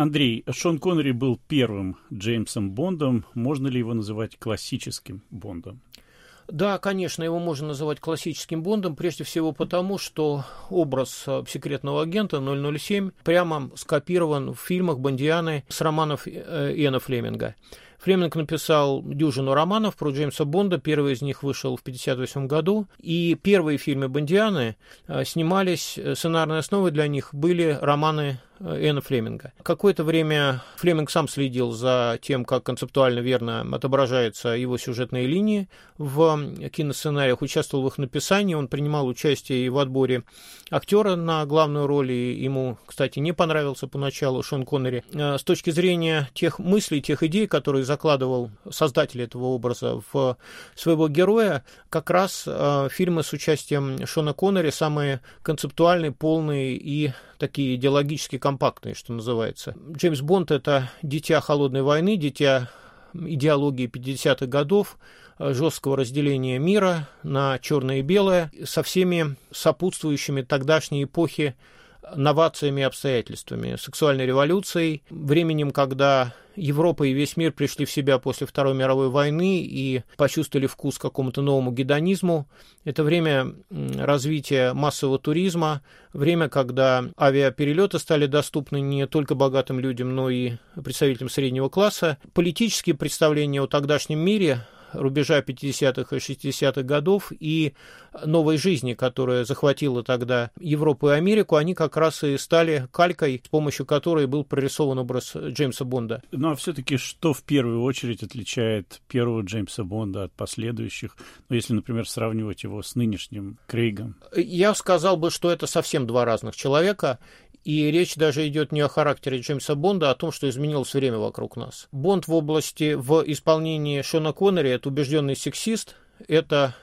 Андрей, Шон Коннери был первым Джеймсом Бондом. Можно ли его называть классическим Бондом? Да, конечно, его можно называть классическим Бондом, прежде всего потому, что образ э, секретного агента 007 прямо скопирован в фильмах Бондианы с романов э, Иэна Флеминга. Флеминг написал дюжину романов про Джеймса Бонда. Первый из них вышел в 1958 году. И первые фильмы Бондианы э, снимались, сценарной основой для них были романы Эна Флеминга. Какое-то время Флеминг сам следил за тем, как концептуально верно отображаются его сюжетные линии в киносценариях, участвовал в их написании, он принимал участие и в отборе актера на главную роль, и ему, кстати, не понравился поначалу Шон Коннери. Э, с точки зрения тех мыслей, тех идей, которые закладывал создатель этого образа в своего героя, как раз э, фильмы с участием Шона Коннери самые концептуальные, полные и такие идеологически компактные, что называется. Джеймс Бонд — это дитя холодной войны, дитя идеологии 50-х годов, э, жесткого разделения мира на черное и белое, со всеми сопутствующими тогдашней эпохи новациями и обстоятельствами, сексуальной революцией, временем, когда Европа и весь мир пришли в себя после Второй мировой войны и почувствовали вкус к какому-то новому гедонизму. Это время развития массового туризма, время, когда авиаперелеты стали доступны не только богатым людям, но и представителям среднего класса. Политические представления о тогдашнем мире рубежа 50-х и 60-х годов и новой жизни, которая захватила тогда Европу и Америку, они как раз и стали калькой, с помощью которой был прорисован образ Джеймса Бонда. Ну а все-таки что в первую очередь отличает первого Джеймса Бонда от последующих, ну, если, например, сравнивать его с нынешним Крейгом? Я сказал бы, что это совсем два разных человека. И речь даже идет не о характере Джеймса Бонда, а о том, что изменилось время вокруг нас. Бонд в области, в исполнении Шона Коннери – это убежденный сексист, это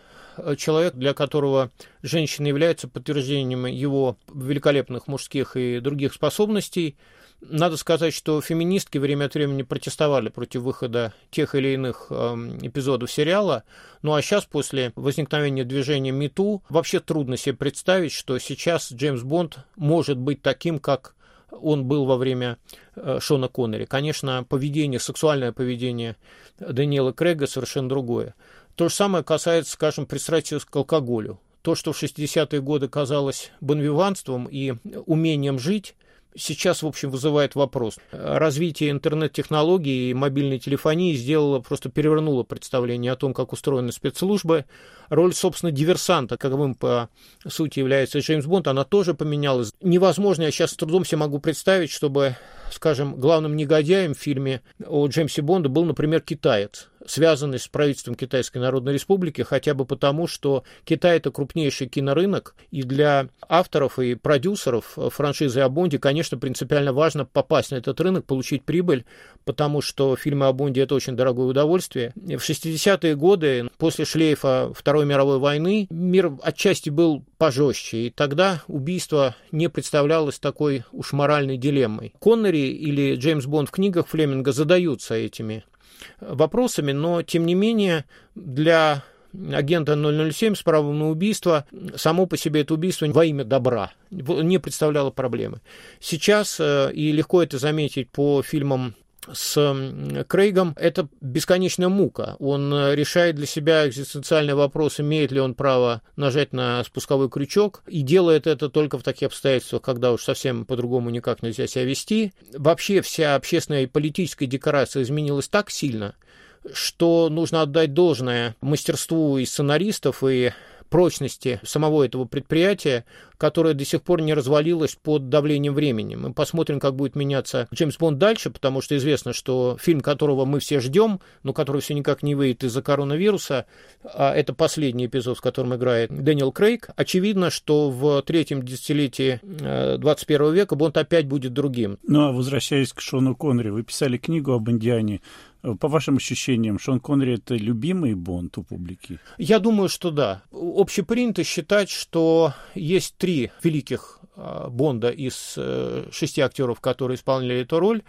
человек, для которого женщина является подтверждением его великолепных мужских и других способностей – надо сказать, что феминистки время от времени протестовали против выхода тех или иных э, эпизодов сериала. Ну а сейчас, после возникновения движения МИТУ, вообще трудно себе представить, что сейчас Джеймс Бонд может быть таким, как он был во время э, Шона Коннери. Конечно, поведение, сексуальное поведение Даниэла Крэга совершенно другое. То же самое касается, скажем, пристрастия к алкоголю. То, что в 60-е годы казалось бонвиванством и умением жить, сейчас, в общем, вызывает вопрос. Развитие интернет-технологий и мобильной телефонии сделало, просто перевернуло представление о том, как устроены спецслужбы. Роль, собственно, диверсанта, каковым по сути является Джеймс Бонд, она тоже поменялась. Невозможно, я сейчас с трудом себе могу представить, чтобы, скажем, главным негодяем в фильме о Джеймсе Бонде был, например, китаец связанный с правительством Китайской Народной Республики, хотя бы потому, что Китай это крупнейший кинорынок, и для авторов и продюсеров франшизы о Бонде, конечно, принципиально важно попасть на этот рынок, получить прибыль, потому что фильмы о Бонде это очень дорогое удовольствие. В 60-е годы, после шлейфа Второй мировой войны, мир отчасти был пожестче, и тогда убийство не представлялось такой уж моральной дилеммой. Коннери или Джеймс Бонд в книгах Флеминга задаются этими вопросами, но тем не менее для агента 007 с правом на убийство, само по себе это убийство во имя добра не представляло проблемы. Сейчас, э, и легко это заметить по фильмам с Крейгом, это бесконечная мука. Он э, решает для себя экзистенциальный вопрос, имеет ли он право нажать на спусковой крючок, и делает это только в таких обстоятельствах, когда уж совсем по-другому никак нельзя себя вести. Вообще вся общественная и политическая декорация изменилась так сильно, что нужно отдать должное мастерству и сценаристов, и прочности самого этого предприятия, которое до сих пор не развалилось под давлением времени. Мы посмотрим, как будет меняться Джеймс Бонд дальше, потому что известно, что фильм, которого мы все ждем, но который все никак не выйдет из-за коронавируса, а это последний эпизод, в котором играет Дэниел Крейг, очевидно, что в третьем десятилетии 21 э, века Бонд опять будет другим. Ну а возвращаясь к Шону Коннери, вы писали книгу об Индиане. По вашим ощущениям, Шон Коннери это любимый Бонд у публики? Я думаю, что да. Общепринято считать, что есть три великих Бонда из э, шести актеров, которые исполняли эту роль.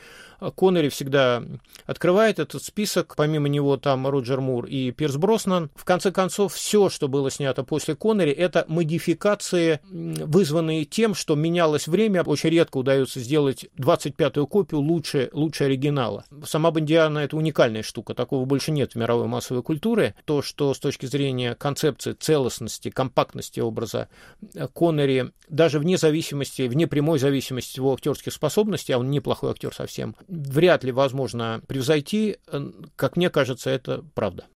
Коннери всегда открывает этот список. Помимо него там Роджер Мур и Пирс Броснан. В конце концов, все, что было снято после Коннери, это модификации, вызванные тем, что менялось время. Очень редко удается сделать 25-ю копию лучше, лучше оригинала. Сама Бондиана — это уникальная штука. Такого больше нет в мировой массовой культуре. То, что с точки зрения концепции целостности, компактности образа Коннери, даже вне зависимости, вне прямой зависимости его актерских способностей, а он неплохой актер совсем, вряд ли возможно превзойти. Как мне кажется, это правда.